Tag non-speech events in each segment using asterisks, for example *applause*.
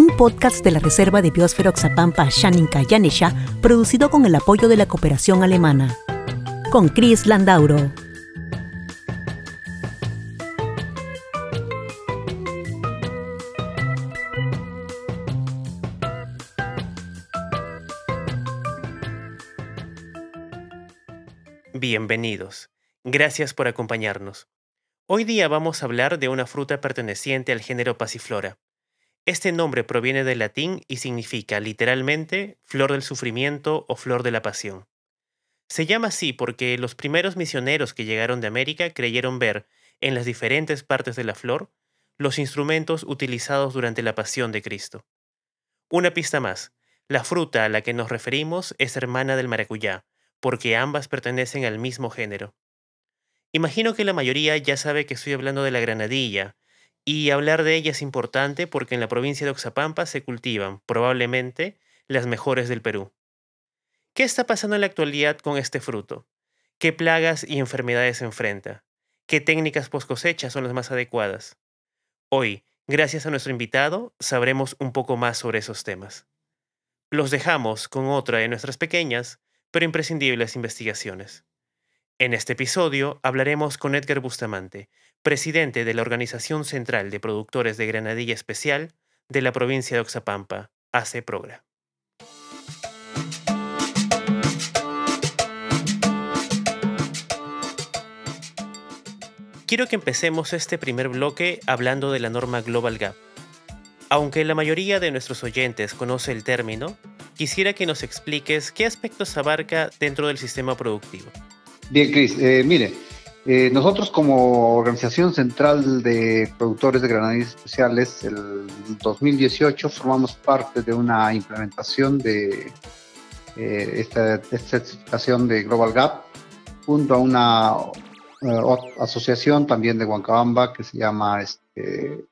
un podcast de la Reserva de Biosfera Oxapampa Shaninka Yanesha, producido con el apoyo de la cooperación alemana. Con Chris Landauro. Bienvenidos. Gracias por acompañarnos. Hoy día vamos a hablar de una fruta perteneciente al género Passiflora. Este nombre proviene del latín y significa literalmente flor del sufrimiento o flor de la pasión. Se llama así porque los primeros misioneros que llegaron de América creyeron ver, en las diferentes partes de la flor, los instrumentos utilizados durante la pasión de Cristo. Una pista más, la fruta a la que nos referimos es hermana del maracuyá, porque ambas pertenecen al mismo género. Imagino que la mayoría ya sabe que estoy hablando de la granadilla, y hablar de ella es importante porque en la provincia de Oxapampa se cultivan, probablemente, las mejores del Perú. ¿Qué está pasando en la actualidad con este fruto? ¿Qué plagas y enfermedades enfrenta? ¿Qué técnicas post cosecha son las más adecuadas? Hoy, gracias a nuestro invitado, sabremos un poco más sobre esos temas. Los dejamos con otra de nuestras pequeñas, pero imprescindibles investigaciones. En este episodio hablaremos con Edgar Bustamante, presidente de la Organización Central de Productores de Granadilla Especial de la provincia de Oxapampa, AC Progra. Quiero que empecemos este primer bloque hablando de la norma Global Gap. Aunque la mayoría de nuestros oyentes conoce el término, quisiera que nos expliques qué aspectos abarca dentro del sistema productivo. Bien, Cris, eh, mire, eh, nosotros como Organización Central de Productores de Granadillas Especiales, el 2018 formamos parte de una implementación de eh, esta, certificación de Global Gap junto a una asociación también de Huancabamba que se llama este,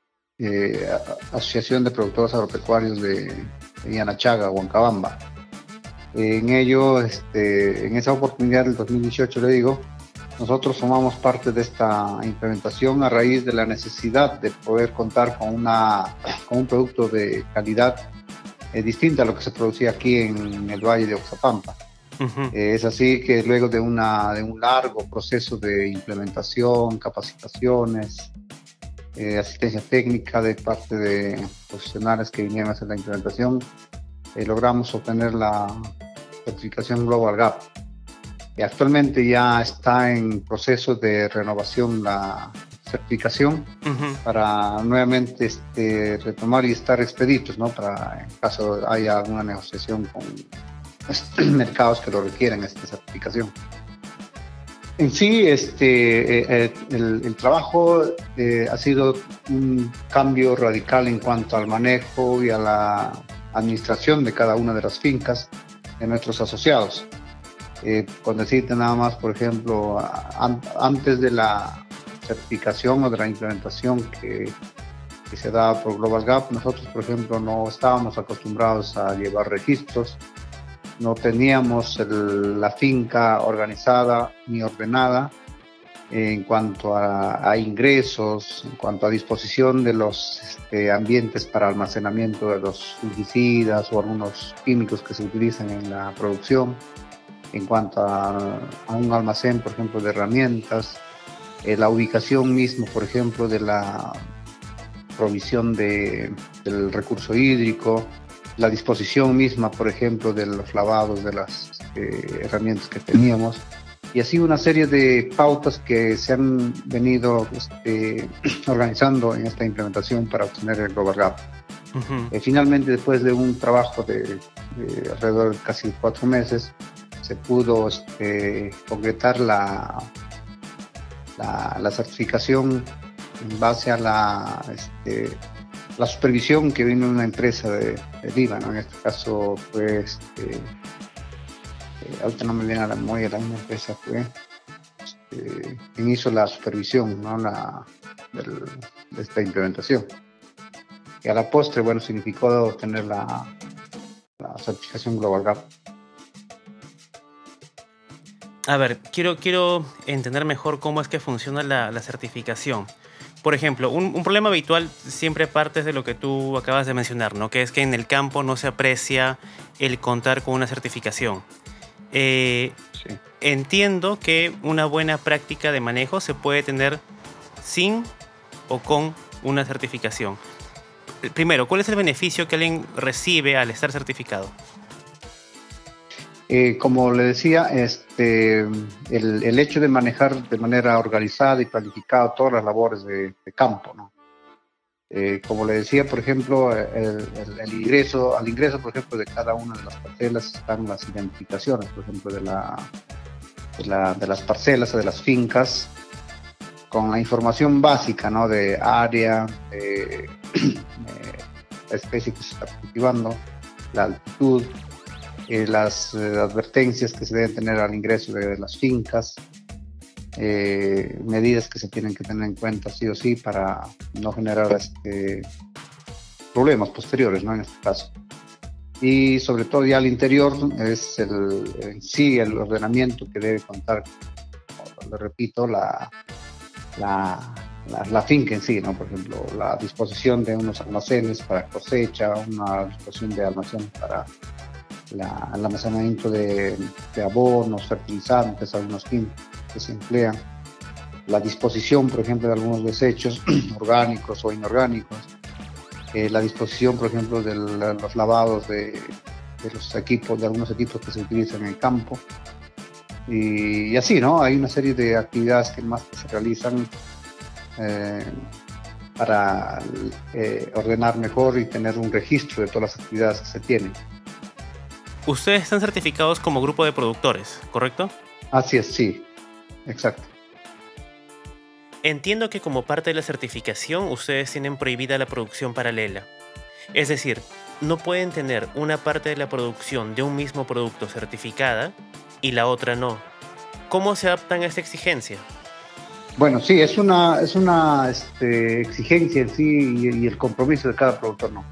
Asociación de Productores Agropecuarios de, de Yanachaga, Huancabamba. En ello, este, en esa oportunidad del 2018, le digo, nosotros formamos parte de esta implementación a raíz de la necesidad de poder contar con, una, con un producto de calidad eh, distinta a lo que se producía aquí en el Valle de Oxapampa. Eh, es así que luego de, una, de un largo proceso de implementación, capacitaciones, eh, asistencia técnica de parte de profesionales que vinieron a hacer la implementación, eh, logramos obtener la certificación Global Gap. Actualmente ya está en proceso de renovación la certificación para nuevamente este, retomar y estar expeditos, ¿no? Para en caso haya alguna negociación con *clears throat* mercados que lo requieran esta certificación. En sí, este, eh, eh, el, trabajo ha sido un cambio radical en cuanto al manejo y a la administración de cada una de las fincas de nuestros asociados. Eh, con decirte nada más, por ejemplo, antes de la certificación o de la implementación que, se da por Global Gap, nosotros, por ejemplo, no estábamos acostumbrados a llevar registros, no teníamos la finca organizada ni ordenada, en cuanto a, ingresos, en cuanto a disposición de los este, ambientes para almacenamiento de los fungicidas o algunos químicos que se utilizan en la producción, en cuanto a, un almacén, por ejemplo, de herramientas, eh, la ubicación mismo, por ejemplo, de la provisión de, del recurso hídrico, la disposición misma, por ejemplo, de los lavados de las eh, herramientas que teníamos y así una serie de pautas que se han venido este, *clears throat* organizando en esta implementación para obtener el Global Gap. Eh, finalmente, después de un trabajo de, alrededor de casi cuatro meses, se pudo este, concretar la, la, certificación en base a la, este, la supervisión que vino de una empresa de, de Líbano, en este caso fue este, eh, ahorita no me viene a la memoria, la misma empresa fue quien hizo la supervisión ¿no? la, de esta implementación. Y a la postre, bueno, significó tener la, la certificación Global Gap. A ver, quiero, quiero entender mejor cómo es que funciona la, la certificación. Por ejemplo, un, un, problema habitual siempre parte de lo que tú acabas de mencionar, ¿no? Que es que en el campo no se aprecia el contar con una certificación. Eh, sí. Entiendo que una buena práctica de manejo se puede tener sin o con una certificación. Primero, ¿cuál es el beneficio que alguien recibe al estar certificado? Eh, como le decía, este, el, el, hecho de manejar de manera organizada y planificada todas las labores de, de campo, ¿no? Eh, como le decía, por ejemplo, el, el, el, ingreso, al ingreso, por ejemplo, de cada una de las parcelas están las identificaciones, por ejemplo, de, la, de, la, de las parcelas o de las fincas, con la información básica, ¿no? De área, de, *clears throat* especie que se está cultivando, la altitud, eh, las eh, advertencias que se deben tener al ingreso de, de las fincas, eh, medidas que se tienen que tener en cuenta sí o sí para no generar este, problemas posteriores, ¿no? En este caso. Y sobre todo ya al interior es el, en sí el ordenamiento que debe contar, le repito, la, la, la, la, finca en sí, ¿no? Por ejemplo, la disposición de unos almacenes para cosecha, una disposición de almacenes para la, el almacenamiento de, de, abonos, fertilizantes, algunos químicos que se emplean, la disposición, por ejemplo, de algunos desechos *clears throat* orgánicos o inorgánicos, eh, la disposición, por ejemplo, de los lavados de, los equipos, de algunos equipos que se utilizan en el campo. Y, así, ¿no? Hay una serie de actividades que más se realizan eh, para eh, ordenar mejor y tener un registro de todas las actividades que se tienen. Ustedes están certificados como grupo de productores, ¿correcto? Así es, sí, exacto. Entiendo que como parte de la certificación ustedes tienen prohibida la producción paralela. Es decir, no pueden tener una parte de la producción de un mismo producto certificada y la otra no. ¿Cómo se adaptan a esta exigencia? Bueno, sí, es una, es una este, exigencia en sí y, y, el compromiso de cada productor, ¿no?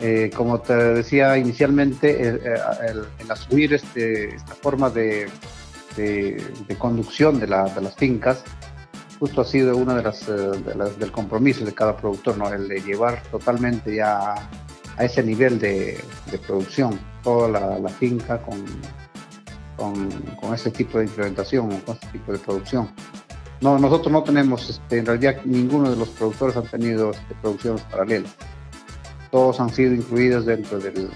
Eh, como te decía inicialmente, el, el, asumir este, esta forma de, conducción de, la, de, las fincas, justo ha sido de las, de las, del compromiso de cada productor, ¿no? el de llevar totalmente ya a ese nivel de, producción toda la, finca con, este tipo de implementación, con este tipo de producción. No, nosotros no tenemos, este, en realidad ninguno de los productores han tenido este, producciones paralelas. Todos han sido incluidos dentro del,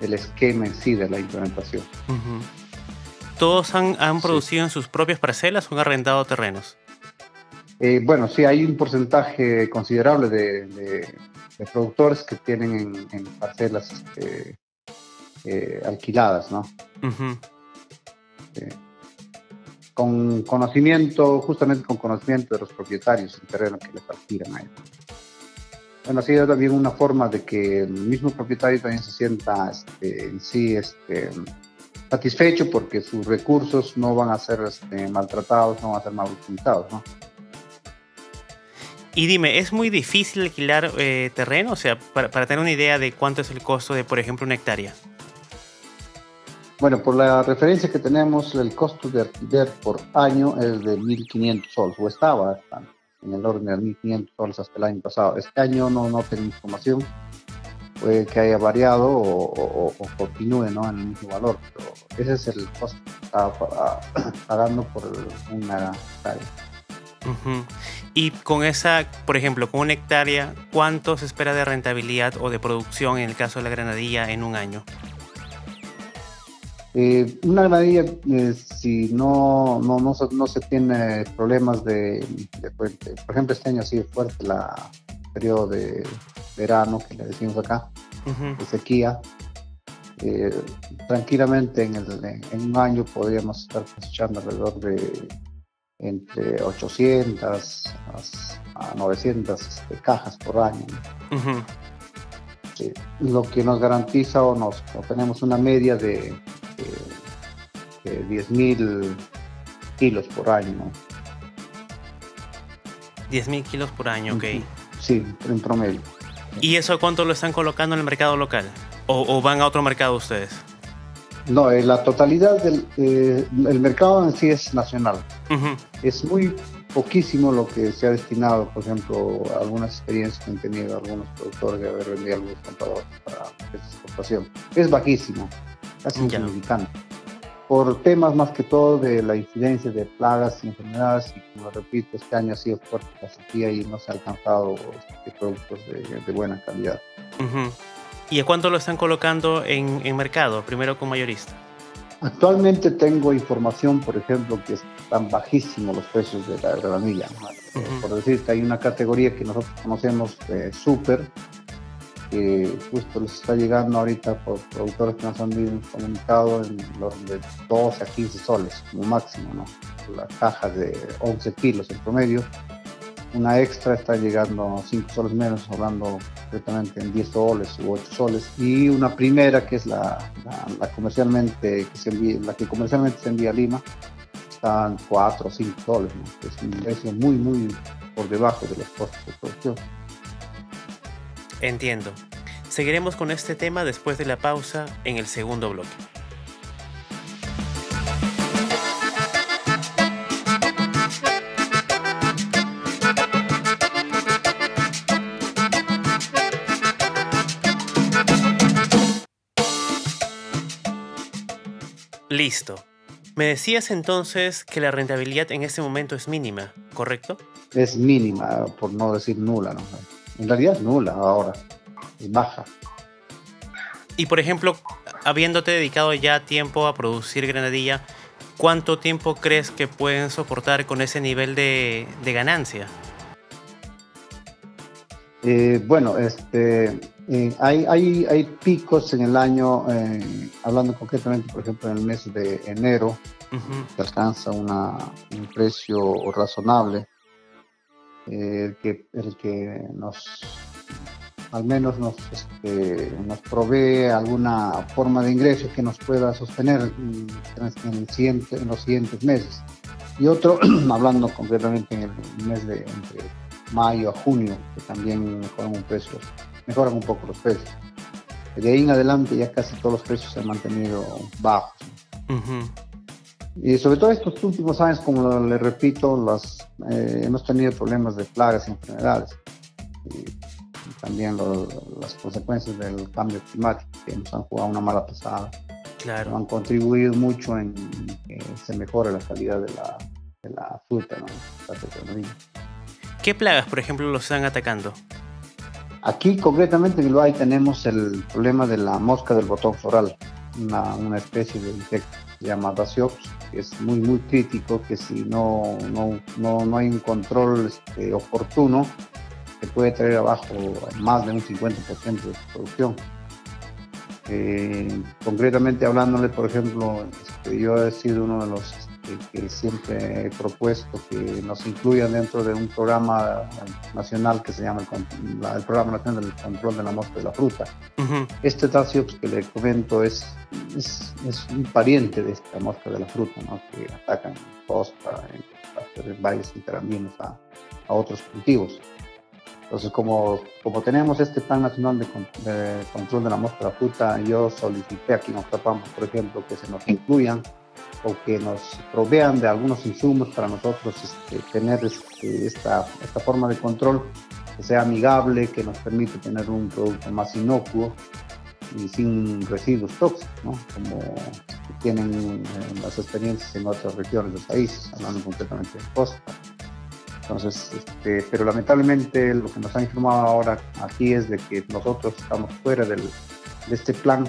del esquema en sí de la implementación. Uh -huh. ¿Todos han, han producido sí. en sus propias parcelas o han arrendado terrenos? Eh, bueno, sí, hay un porcentaje considerable de, de, de productores que tienen en, en parcelas este, eh, alquiladas, ¿no? Uh -huh. eh, con conocimiento, justamente con conocimiento de los propietarios del terreno que les alquilan a ellos. Bueno, así es también una forma de que el mismo propietario también se sienta este, en sí este, satisfecho porque sus recursos no van a ser este, maltratados, no van a ser mal utilizados, ¿no? Y dime, ¿es muy difícil alquilar eh, terreno? O sea, para, para, tener una idea de cuánto es el costo de, por ejemplo, una hectárea. Bueno, por la referencia que tenemos, el costo de alquiler por año es de 1.500 soles, o estaba en el orden de 1.500 soles hasta el año pasado. Este año no, no tengo información, puede que haya variado o, o, o continúe ¿no? en el mismo valor, pero ese es el costo que está *clears throat* pagando por una hectárea. Uh -huh. Y con esa, por ejemplo, con una hectárea, ¿cuánto se espera de rentabilidad o de producción en el caso de la granadilla en un año? Eh, una granadilla, eh, si no, no, no, no, se tiene problemas de, de, Por ejemplo, este año ha sido fuerte la periodo de verano, que le decimos acá, uh -huh. de sequía. Eh, tranquilamente en, el, en, un año podríamos estar cosechando alrededor de entre 800 a 900 este, cajas por año. Uh -huh. sí, lo que nos garantiza o nos o tenemos una media de, este, 10.000 kilos por año. ¿no? 10.000 kilos por año, ok. Sí, en promedio. ¿Y eso cuánto lo están colocando en el mercado local? ¿O, van a otro mercado ustedes? No, eh, la totalidad del eh, el mercado en sí es nacional. Es muy poquísimo lo que se ha destinado, por ejemplo, a algunas experiencias que han tenido algunos productores de haber vendido algunos compradores para exportación. Es bajísimo, casi insignificante. Por temas más que todo de la incidencia de plagas y enfermedades, y como repito, este año ha sido fuerte la sequía y no se ha alcanzado este, productos de, buena calidad. ¿Y a cuánto lo están colocando en, en mercado, primero con mayorista? Actualmente tengo información, por ejemplo, que están bajísimos los precios de la granilla. Por decirte, hay una categoría que nosotros conocemos de super, que justo les está llegando ahorita por productores que nos han comunicado en los de 12 a 15 soles como máximo, ¿no? La caja de 11 kilos en promedio una extra está llegando a 5 soles menos, hablando concretamente en 10 soles u 8 soles. Y una primera, que es la, la, comercialmente, que se envía, la que comercialmente se envía a Lima, está en 4 o 5 soles, es un precio muy, muy por debajo de los costos de producción. Entiendo. Seguiremos con este tema después de la pausa en el segundo bloque. Listo. Me decías entonces que la rentabilidad en este momento es mínima, ¿correcto? Es mínima, por no decir nula. ¿no? En realidad es nula ahora, es baja. Y por ejemplo, habiéndote dedicado ya tiempo a producir granadilla, ¿cuánto tiempo crees que pueden soportar con ese nivel de, ganancia? Eh, bueno, este, eh, hay, hay, hay, picos en el año, eh, hablando concretamente, por ejemplo, en el mes de enero, que alcanza una, un precio razonable, eh, que, el que nos, al menos nos, este, nos provee alguna forma de ingreso que nos pueda sostener en, el siguiente, en los siguientes meses. Y otro, *clears throat* hablando concretamente en el mes de entre mayo a junio, que también mejoran un precio, mejoran un poco los precios. De ahí en adelante ya casi todos los precios se han mantenido bajos. Y sobre todo estos últimos años, como le repito, las, eh, hemos tenido problemas de plagas y enfermedades. Y también las consecuencias del cambio climático, que nos han jugado una mala pasada. Claro. Han contribuido mucho en que se mejore la calidad de la, de la fruta, ¿no? ¿Qué plagas, por ejemplo, los están atacando? Aquí, concretamente en Valle, tenemos el problema de la mosca del botón floral, una, una especie de insecto llamada Siops, que es muy, muy crítico, que si no, no, no, no hay un control este, oportuno, se puede traer abajo más de un 50% de su producción. Eh, concretamente hablándole, por ejemplo, este, yo he sido uno de los que, siempre he propuesto que nos incluyan dentro de un programa nacional que se llama el, Programa Nacional del Control de la Mosca de la Fruta. Este Tasiops que le comento es, es, un pariente de esta mosca de la fruta, ¿no? que atacan en costa, en, valles interandinos a, a otros cultivos. Entonces, como, como tenemos este Plan Nacional de, de, Control de la Mosca de la Fruta, yo solicité aquí en Octapampa, por ejemplo, que se nos incluyan o que nos provean de algunos insumos para nosotros este, tener este, esta, esta forma de control que sea amigable, que nos permite tener un producto más inocuo y sin residuos tóxicos, ¿no? como tienen eh, las experiencias en otras regiones del país, hablando concretamente de costa. Entonces, este, pero lamentablemente lo que nos han informado ahora aquí es de que nosotros estamos fuera del, de este plan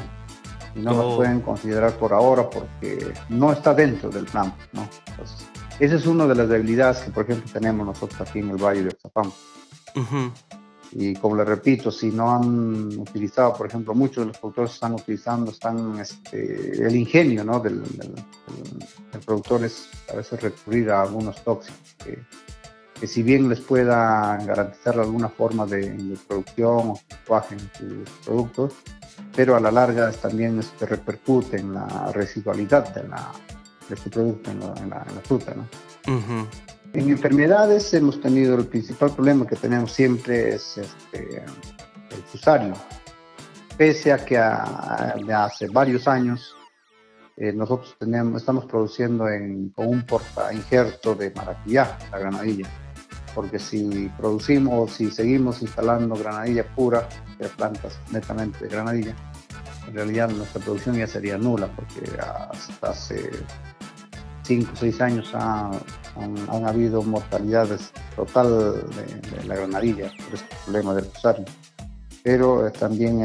y no lo pueden considerar por ahora porque no está dentro del plan. ¿no? Entonces, esa es una de las debilidades que, por ejemplo, tenemos nosotros aquí en el Valle de Oxapam. Y como le repito, si no han utilizado, por ejemplo, muchos de los productores están utilizando, están este, el ingenio ¿no? del, del, productor es a veces recurrir a algunos tóxicos que, que si bien les pueda garantizar alguna forma de, de producción o cuaje en sus productos, pero a la larga también este, repercute en la residualidad de la, este producto en la, fruta. ¿no? En enfermedades hemos tenido el principal problema que tenemos siempre es este, el fusario. Pese a que hace varios años eh, nosotros tenemos, estamos produciendo en, con un porta injerto de maracuyá, la granadilla. Porque si producimos, si seguimos instalando granadilla pura de plantas netamente de granadilla, en realidad nuestra producción ya sería nula porque hasta hace 5 o 6 años han, habido mortalidades total de, la granadilla por este problema del usuario. Pero eh, también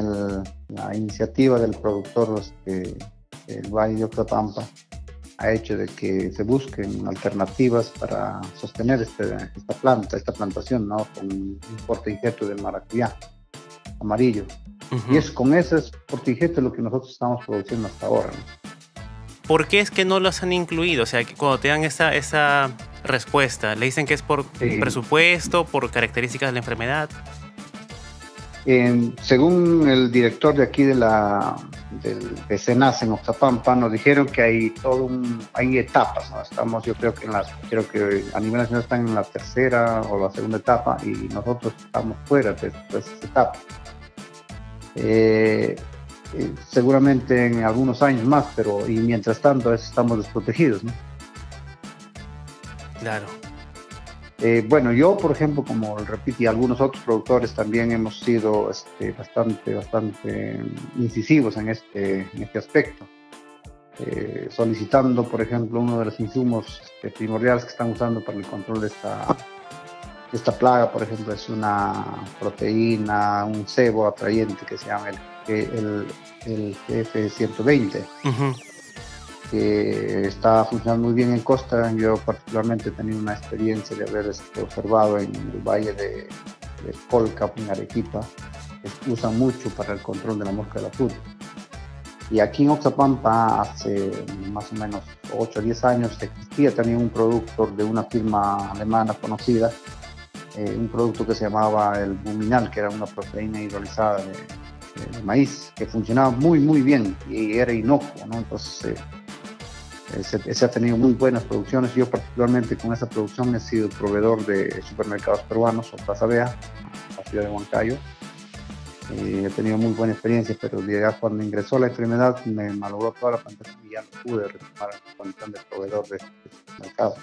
la iniciativa del productor este, el Valle de Octapampa ha hecho de que se busquen alternativas para sostener este, esta planta, esta plantación, ¿no? Con un portinjeto del maracuyá amarillo. Y es con ese portinjeto lo que nosotros estamos produciendo hasta ahora. ¿Por qué es que no los han incluido? O sea, que cuando te dan esa, esa respuesta, ¿le dicen que es por presupuesto, por características de la enfermedad? según el director de aquí de la de Senas en Oxapampa, nos dijeron que hay todo un, hay etapas, estamos yo creo que en las, creo que a nivel nacional están en la tercera o la segunda etapa y nosotros estamos fuera de, esa etapa. Eh, eh, seguramente en algunos años más, pero y mientras tanto estamos desprotegidos, ¿no? Claro. Eh, bueno, yo, por ejemplo, como repito, y algunos otros productores también hemos sido este, bastante, bastante incisivos en este, en este aspecto. Eh, solicitando, por ejemplo, uno de los insumos este, primordiales que están usando para el control de esta, esta plaga, por ejemplo, es una proteína, un cebo atrayente que se llama el, el, el GF120 que está funcionando muy bien en Costa. Yo particularmente he tenido una experiencia de haber este, observado en el valle de, Colca, en Arequipa, que usan mucho para el control de la mosca de la fruta. Y aquí en Oxapampa, hace más o menos 8 o 10 años, existía también un producto de una firma alemana conocida, eh, un producto que se llamaba el buminal, que era una proteína hidrolizada de, maíz, que funcionaba muy, muy bien y era inocuo, ¿no? Entonces, eh, ese, ha tenido muy buenas producciones. Yo particularmente con esa producción he sido proveedor de supermercados peruanos o Plaza Bea, la ciudad de Huancayo. he tenido muy buena experiencia, pero ya cuando ingresó la enfermedad me malogró toda la plantación y ya no pude retomar la condición de proveedor de este mercado.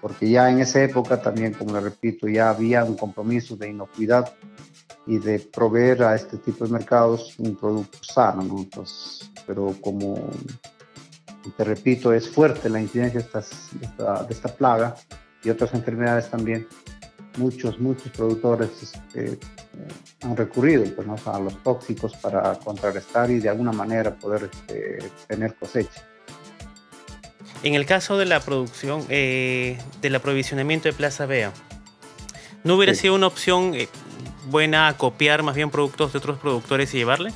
Porque ya en esa época también, como le repito, ya había un compromiso de inocuidad y de proveer a este tipo de mercados un producto sano, pero como te repito, es fuerte la incidencia de, de, esta, plaga y otras enfermedades también. Muchos, muchos productores eh, han recurrido pues, a los tóxicos para contrarrestar y de alguna manera poder este, tener cosecha. En el caso de la producción, eh, del aprovisionamiento de Plaza Bea, ¿no hubiera sido una opción buena copiar más bien productos de otros productores y llevarle?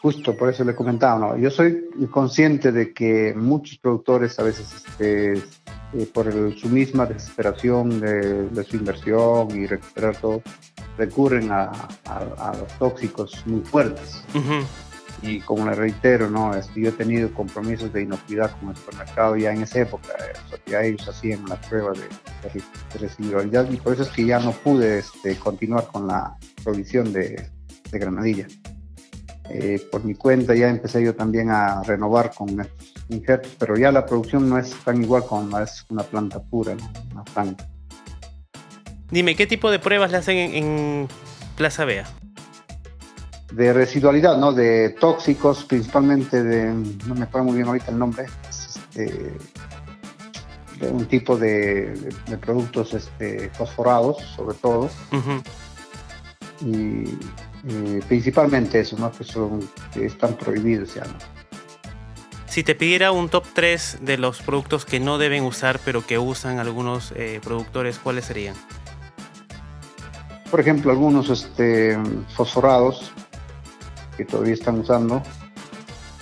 Justo, por eso le comentaba, ¿no? yo soy consciente de que muchos productores a veces, este, eh, por su misma desesperación de, su inversión y recuperar todo, recurren a, los tóxicos muy fuertes. Y como le reitero, ¿no? Yo he tenido compromisos de inocuidad con el supermercado ya en esa época, eh, ya ellos hacían la prueba de, de, residualidad y por eso es que ya no pude este, continuar con la provisión de, de granadilla. Eh, por mi cuenta ya empecé yo también a renovar con injertos, pero ya la producción no es tan igual como es una planta pura, una planta. Dime, ¿qué tipo de pruebas le hacen en, Plaza Bea? De residualidad, ¿no? De tóxicos, principalmente de, no me acuerdo muy bien ahorita el nombre, este, de un tipo de, productos este, fosforados, sobre todo. Y principalmente eso, ¿no? Que, son, están prohibidos ya, Si te pidiera un top 3 de los productos que no deben usar, pero que usan algunos eh, productores, ¿cuáles serían? Por ejemplo, algunos este, fosforados que todavía están usando,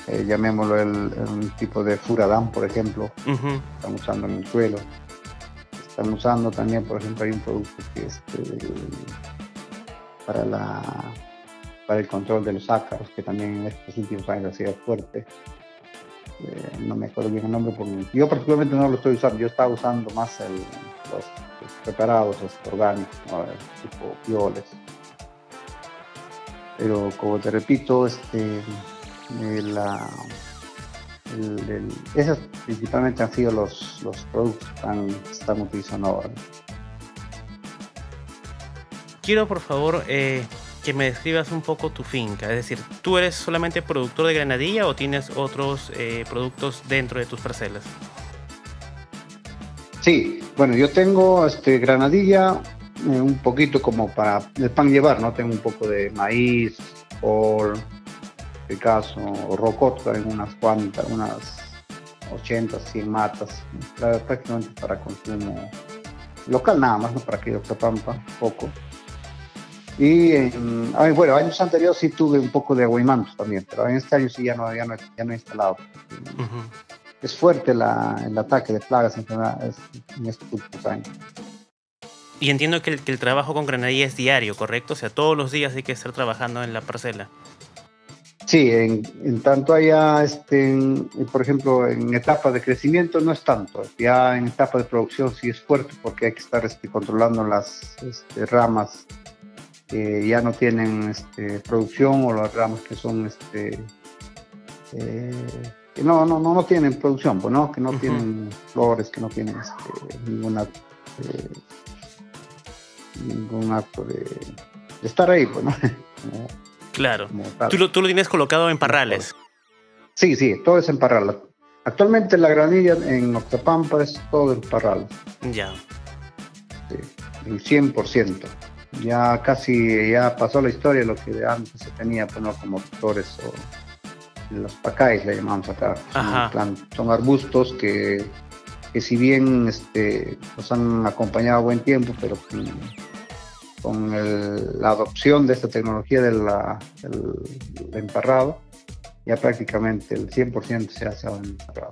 eh, llamémoslo el, tipo de furadán, por ejemplo, están usando en el suelo. Están usando también, por ejemplo, hay un producto que es este, para la para el control de los ácaros, que también en estos últimos años ha sido fuerte. eh, no me acuerdo bien el nombre, porque yo particularmente no lo estoy usando, yo estaba usando más el, los, preparados este, orgánicos, tipo pioles. Pero como te repito, este, eh, la, esos principalmente han sido los, los productos que están, utilizando ahora. Quiero por favor eh, que me describas un poco tu finca, es decir, ¿tú eres solamente productor de granadilla o tienes otros eh, productos dentro de tus parcelas? Sí, bueno, yo tengo este, granadilla eh, un poquito como para el pan llevar, ¿no? Tengo un poco de maíz, por caso, o rocoto en unas cuantas, unas 80, 100 matas, prácticamente para consumo local nada más, ¿no? Para que yo pampa, poco. Y en, bueno, años anteriores sí tuve un poco de aguimantos también, pero en este año sí ya no, ya no, ya no he instalado. Es fuerte la, el ataque de plagas en, en estos últimos años. Y entiendo que el, que el, trabajo con granadilla es diario, ¿correcto? O sea, todos los días hay que estar trabajando en la parcela. Sí, en, en tanto haya, este, por ejemplo, en etapa de crecimiento no es tanto, ya en etapa de producción sí es fuerte porque hay que estar este, controlando las este, ramas que ya no tienen este, producción o las ramas que son este, eh, que no, no, no, no tienen producción, pues, ¿no? que no tienen flores, que no tienen este, ninguna eh, ningún acto de, estar ahí, pues, ¿no? *laughs* claro. ¿Tú lo, ¿Tú lo, tienes colocado en parrales? Sí, sí, todo es en parrales. Actualmente la granilla en Octapampa es todo en parrales. Ya. Sí, el 100% ya casi ya pasó la historia lo que antes se tenía pues, como flores o los pacáis le llamamos acá son, arbustos que, que, si bien este nos han acompañado buen tiempo pero con, la adopción de esta tecnología de del, emparrado ya prácticamente el 100% se hace emparrado.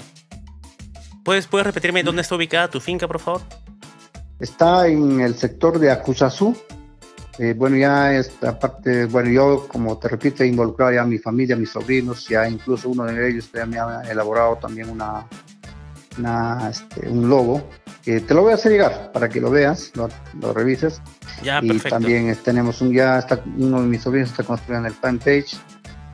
¿Puedes, ¿Puedes repetirme dónde está ubicada tu finca, por favor? Está en el sector de Acusazú, eh, bueno, ya esta parte, bueno, yo como te repito, he involucrado ya a mi familia, a mis sobrinos, ya incluso uno de ellos ya me ha elaborado también una, este, un logo, que te lo voy a hacer llegar para que lo veas, lo, revises. Ya, y también tenemos un, ya está, uno de mis sobrinos está construyendo el fanpage,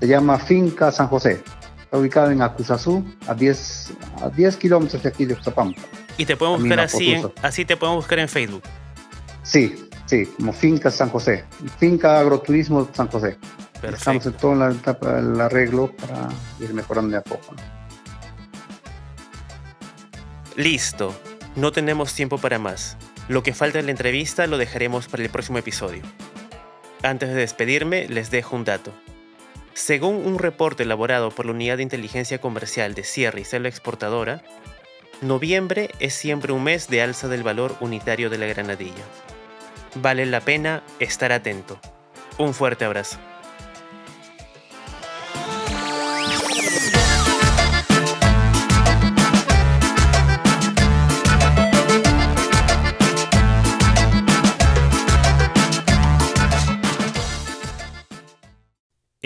se llama Finca San José, está ubicado en Acusazú, a 10, a 10 kilómetros de aquí de Zapampa. Y te podemos buscar así, así te podemos buscar en Facebook. Sí, Sí, como Finca San José, Finca Agroturismo San José. Estamos en todo la del arreglo para ir mejorando de a poco. Listo, no tenemos tiempo para más. Lo que falta en la entrevista lo dejaremos para el próximo episodio. Antes de despedirme, les dejo un dato. Según un reporte elaborado por la Unidad de Inteligencia Comercial de Sierra y Selva Exportadora, noviembre es siempre un mes de alza del valor unitario de la granadilla vale la pena estar atento. Un fuerte abrazo.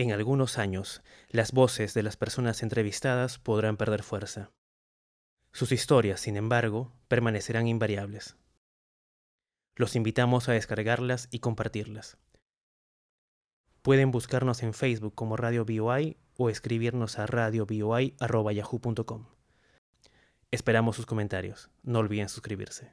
En algunos años, las voces de las personas entrevistadas podrán perder fuerza. Sus historias, sin embargo, permanecerán invariables. Los invitamos a descargarlas y compartirlas. Pueden buscarnos en Facebook como Radio BOI o escribirnos a radioboi.yahoo.com. Esperamos sus comentarios. No olviden suscribirse.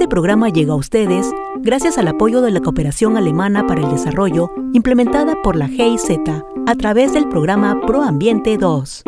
Este programa llega a ustedes gracias al apoyo de la Cooperación Alemana para el Desarrollo implementada por la GIZ a través del programa ProAmbiente 2.